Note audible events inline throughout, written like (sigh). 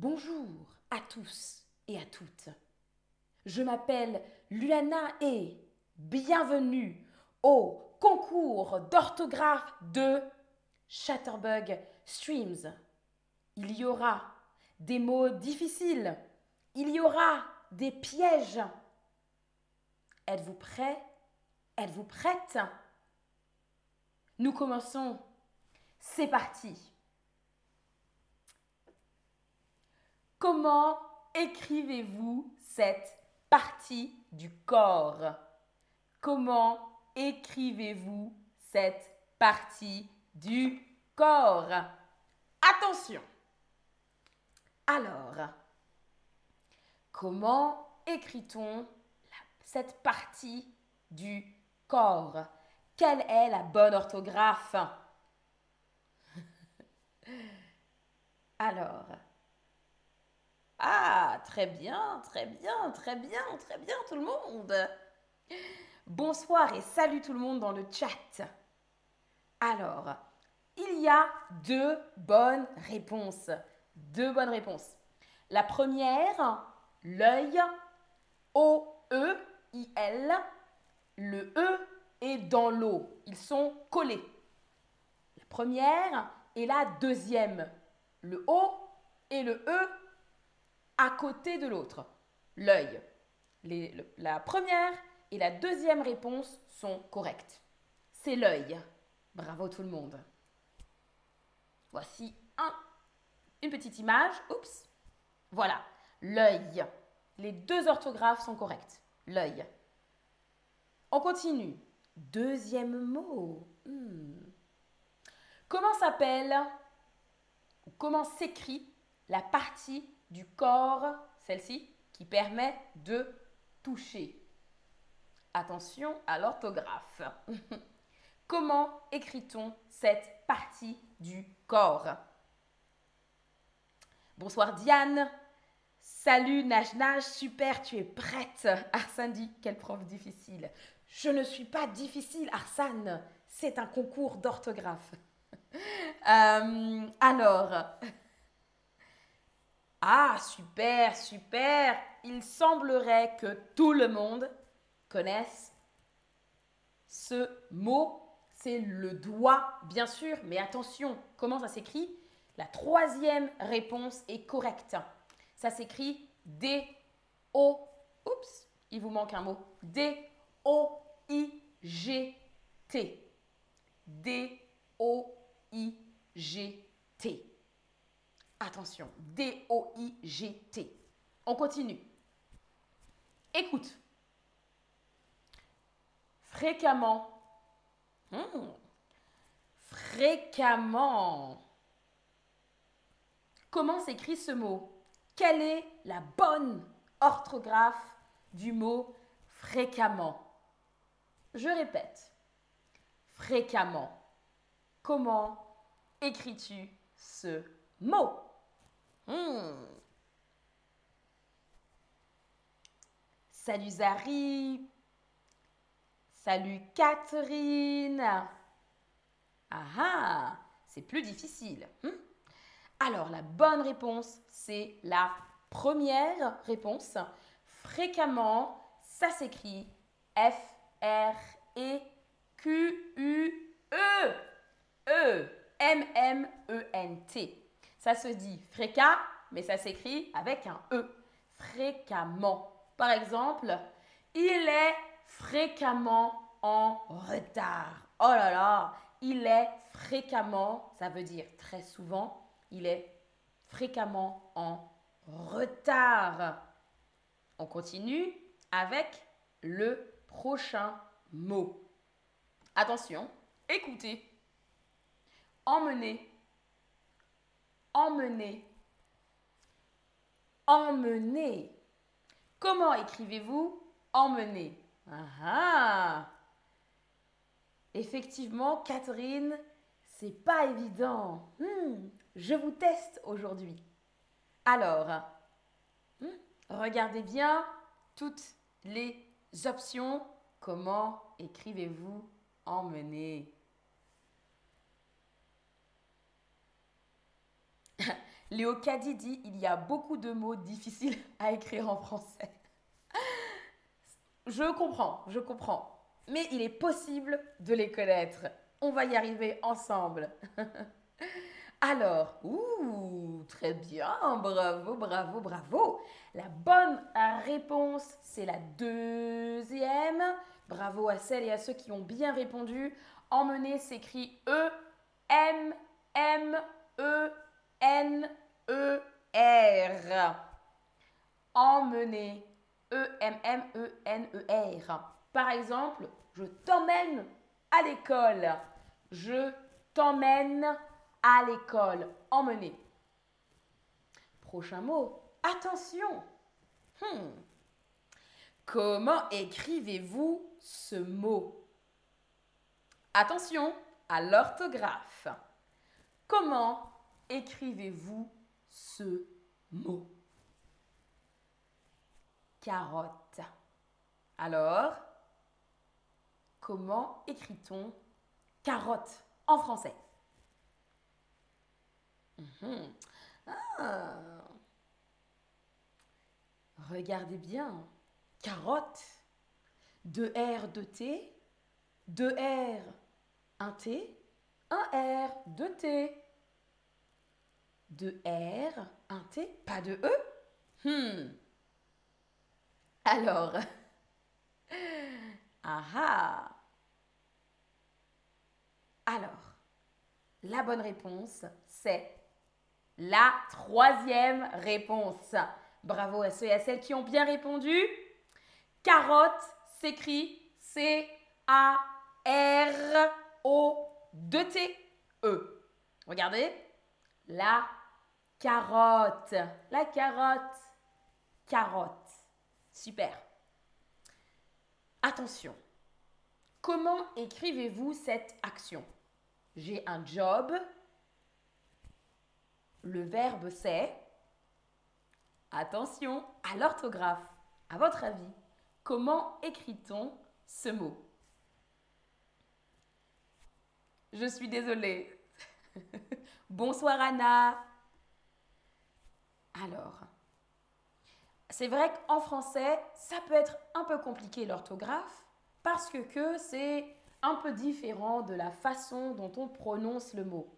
Bonjour à tous et à toutes. Je m'appelle Luana et bienvenue au concours d'orthographe de Chatterbug Streams. Il y aura des mots difficiles, il y aura des pièges. Êtes-vous prêts? Êtes-vous prête Nous commençons. C'est parti. Comment écrivez-vous cette partie du corps? Comment écrivez-vous cette partie du corps? Attention! Alors, comment écrit-on cette partie du corps? Quelle est la bonne orthographe? (laughs) Alors, ah, très bien, très bien, très bien, très bien tout le monde. Bonsoir et salut tout le monde dans le chat. Alors, il y a deux bonnes réponses. Deux bonnes réponses. La première, l'œil, O-E-I-L. Le E est dans l'eau. Ils sont collés. La première et la deuxième. Le O et le E à côté de l'autre. L'œil. La première et la deuxième réponse sont correctes. C'est l'œil. Bravo tout le monde. Voici un, une petite image. Oups. Voilà. L'œil. Les deux orthographes sont correctes. L'œil. On continue. Deuxième mot. Hmm. Comment s'appelle comment s'écrit la partie du corps, celle-ci, qui permet de toucher. Attention à l'orthographe. (laughs) Comment écrit-on cette partie du corps? Bonsoir Diane. Salut Nage Nage, super, tu es prête. Arsène dit, quelle prof difficile. Je ne suis pas difficile, Arsène. C'est un concours d'orthographe. (laughs) Euh, alors, ah, super, super. Il semblerait que tout le monde connaisse ce mot. C'est le doigt, bien sûr, mais attention, comment ça s'écrit? La troisième réponse est correcte. Ça s'écrit D-O. Oups, il vous manque un mot. D-O-I-G-T. D-O-I-G-T. Attention, D-O-I-G-T. On continue. Écoute. Fréquemment. Hmm. Fréquemment. Comment s'écrit ce mot? Quelle est la bonne orthographe du mot fréquemment? Je répète. Fréquemment. Comment écris-tu ce mot? Hmm. Salut Zari. Salut Catherine. Ah ah, c'est plus difficile. Hmm. Alors la bonne réponse, c'est la première réponse. Fréquemment, ça s'écrit F-R-E-Q-U-E. E. M-M-E-N-T. Ça se dit fréquent, mais ça s'écrit avec un E. Fréquemment. Par exemple, il est fréquemment en retard. Oh là là, il est fréquemment, ça veut dire très souvent, il est fréquemment en retard. On continue avec le prochain mot. Attention, écoutez. Emmener emmener. Emmener. Comment écrivez-vous emmener? Ah, ah Effectivement, Catherine, c'est pas évident. Hmm, je vous teste aujourd'hui. Alors, hmm, regardez bien toutes les options. Comment écrivez-vous emmener? (laughs) Léo Caddy dit il y a beaucoup de mots difficiles à écrire en français. Je comprends, je comprends. Mais il est possible de les connaître. On va y arriver ensemble. (laughs) Alors, ouh, très bien, bravo, bravo, bravo. La bonne réponse, c'est la deuxième. Bravo à celles et à ceux qui ont bien répondu. Emmener s'écrit E, M, M, E, E, R. Emmener. E, M, M, E, N, E, R. Par exemple, je t'emmène à l'école. Je t'emmène à l'école. Emmener. Prochain mot. Attention. Hmm. Comment écrivez-vous ce mot? Attention à l'orthographe. Comment écrivez-vous ce mot Carotte. Alors, comment écrit-on carotte en français? Mhm. Ah. Regardez bien. Carotte. Deux R, deux T. Deux R, un T. Un R, deux T. Deux R, un T, pas de E. Hmm. Alors. (laughs) ah ah. Alors, la bonne réponse, c'est la troisième réponse. Bravo à ceux et à celles qui ont bien répondu. Carotte s'écrit C-A-R-O-2-T-E. Regardez. La carotte. La carotte. Carotte. Super. Attention. Comment écrivez-vous cette action? J'ai un job, le verbe c'est attention à l'orthographe. À votre avis, comment écrit-on ce mot? Je suis désolée. (laughs) Bonsoir Anna. Alors, c'est vrai qu'en français, ça peut être un peu compliqué l'orthographe parce que, c'est un peu différent de la façon dont on prononce le mot.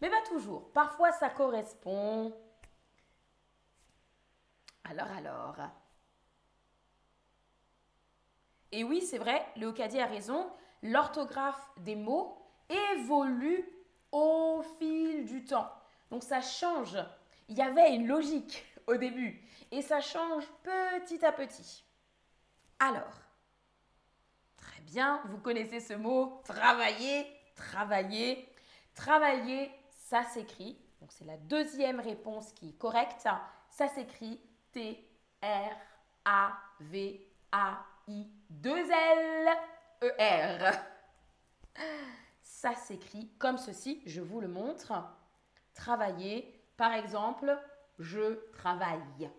Mais pas toujours. Parfois, ça correspond. Alors, alors. Et oui, c'est vrai, Léocadie a raison. L'orthographe des mots évolue au fil du temps. Donc, ça change. Il y avait une logique au début. Et ça change petit à petit. Alors, très bien, vous connaissez ce mot travailler, travailler. Travailler, ça s'écrit, donc c'est la deuxième réponse qui est correcte, ça s'écrit T-R-A-V-A-I-2-L-E-R. Ça s'écrit comme ceci, je vous le montre. Travailler, par exemple, je travaille.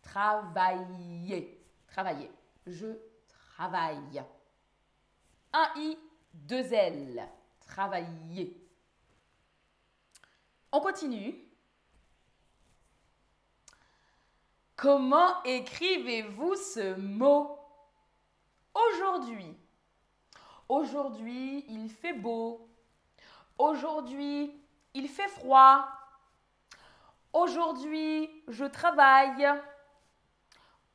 Travailler. Travailler. Je travaille. Un I, deux L. Travailler. On continue. Comment écrivez-vous ce mot? Aujourd'hui. Aujourd'hui, il fait beau. Aujourd'hui, il fait froid. Aujourd'hui, je travaille.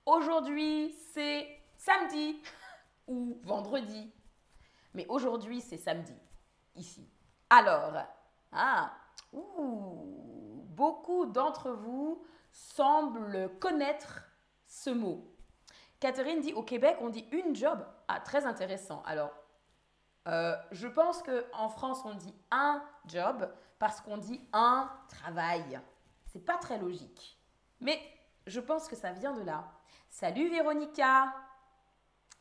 Aujourd'hui, c'est samedi (laughs) ou vendredi. Mais aujourd'hui, c'est samedi, ici. Alors, ah, beaucoup d'entre vous semblent connaître ce mot. Catherine dit au Québec, on dit une job. Ah, très intéressant. Alors, euh, je pense qu'en France, on dit un job parce qu'on dit un travail. Pas très logique. Mais je pense que ça vient de là. Salut Véronica.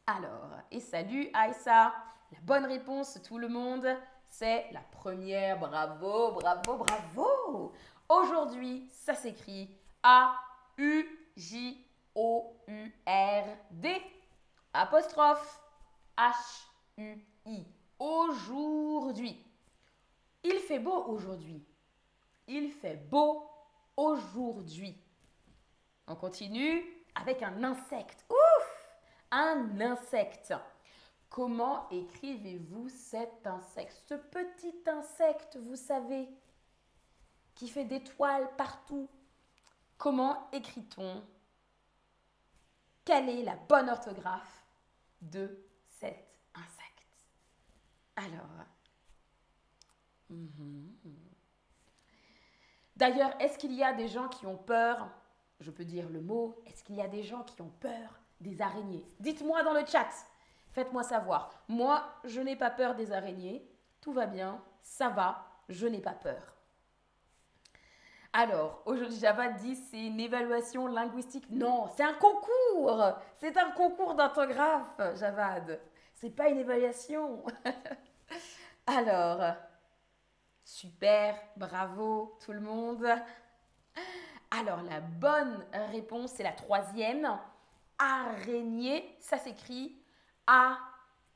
Alors, et salut Aïssa. La bonne réponse, tout le monde, c'est la première. Bravo, bravo, bravo. Aujourd'hui, ça s'écrit A-U-J-O-U-R-D apostrophe H-U-I. Aujourd'hui. Il fait beau aujourd'hui. Il fait beau aujourd'hui. On continue avec un insecte. Ouf Un insecte. Comment écrivez-vous cet insecte? Ce petit insecte, vous savez, qui fait des toiles partout. Comment écrit-on? Quelle est la bonne orthographe de cet insecte? Alors. Mhm. D'ailleurs, est-ce qu'il y a des gens qui ont peur Je peux dire le mot. Est-ce qu'il y a des gens qui ont peur des araignées? Dites-moi dans le chat. Faites-moi savoir. Moi, je n'ai pas peur des araignées. Tout va bien. Ça va. Je n'ai pas peur. Alors, aujourd'hui, Java dit c'est une évaluation linguistique. Non, c'est un concours. C'est un concours d'orthographe, Javad. C'est pas une évaluation. (laughs) Alors, super, bravo tout le monde. Alors, la bonne réponse, c'est la troisième. Araignée, ça s'écrit A,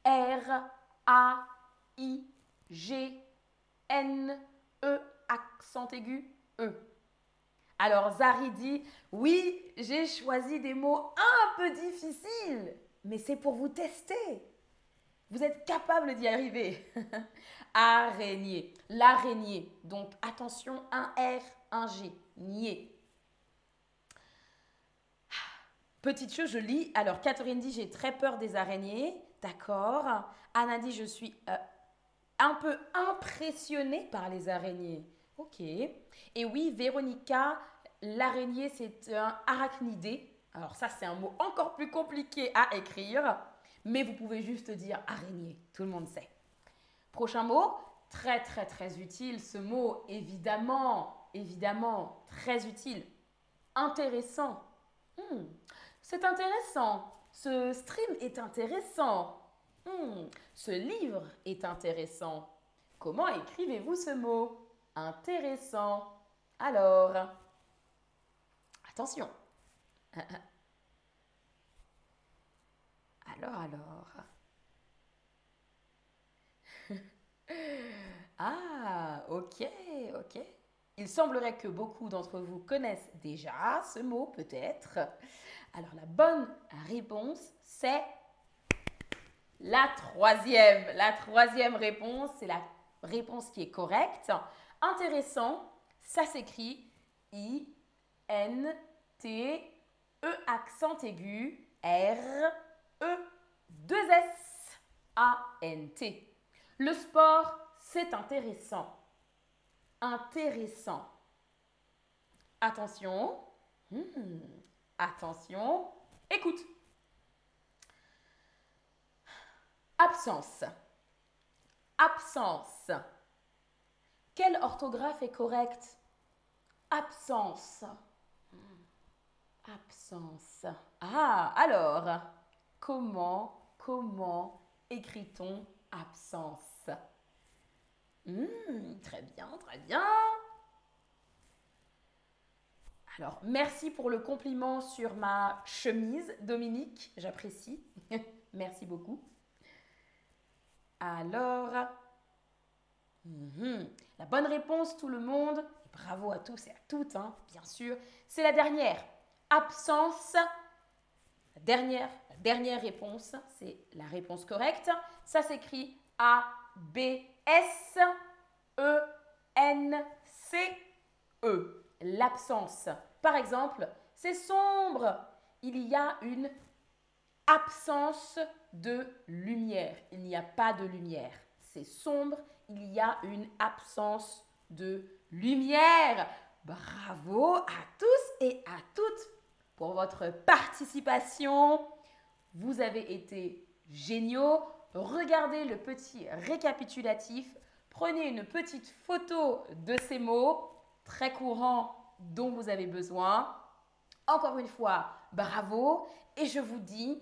R, A, I, G, N, E, accent aigu, E. Alors Zari dit, oui, j'ai choisi des mots un peu difficiles, mais c'est pour vous tester. Vous êtes capable d'y arriver. (laughs) Araignée, l'araignée. Donc attention, un R, un G, nier. Petite chose, je lis. Alors Catherine dit, j'ai très peur des araignées. D'accord. Anna dit, je suis euh, un peu impressionnée par les araignées. Ok. Et oui, Véronica, l'araignée, c'est un arachnidé. Alors ça, c'est un mot encore plus compliqué à écrire, mais vous pouvez juste dire araignée, tout le monde sait. Prochain mot, très très très utile, ce mot, évidemment, évidemment, très utile. Intéressant. Hmm, c'est intéressant. Ce stream est intéressant. Hmm, ce livre est intéressant. Comment écrivez-vous ce mot? Intéressant. Alors, attention. (laughs) Alors, alors. Ah, ok, ok. Il semblerait que beaucoup d'entre vous connaissent déjà ce mot, peut-être. Alors, la bonne réponse, c'est la troisième. La troisième réponse, c'est la réponse qui est correcte. Intéressant, ça s'écrit I, N, T, E accent aigu, R, E, 2 S, A, N, T. Le sport, c'est intéressant. Intéressant. Attention. Hmm, attention. Écoute. Absence. Absence. Quelle orthographe est correcte Absence. Absence. Ah, alors, comment, comment écrit-on absence hmm, Très bien, très bien. Alors, merci pour le compliment sur ma chemise, Dominique. J'apprécie. (laughs) merci beaucoup. Alors, Mhm. La bonne réponse, tout le monde, bravo à tous et à toutes, hein, bien sûr, c'est la dernière. Absence. Dernière, dernière réponse, c'est la réponse correcte. Ça s'écrit A, B, S, E, N, C, E. L'absence. Par exemple, c'est sombre. Il y a une absence de lumière. Il n'y a pas de lumière. C'est sombre il y a une absence de lumière. Bravo à tous et à toutes pour votre participation. Vous avez été géniaux. Regardez le petit récapitulatif. Prenez une petite photo de ces mots très courants dont vous avez besoin. Encore une fois, bravo et je vous dis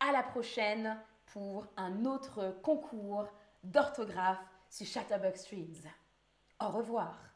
à la prochaine pour un autre concours d'orthographe sur Chatterbox Streams. Au revoir.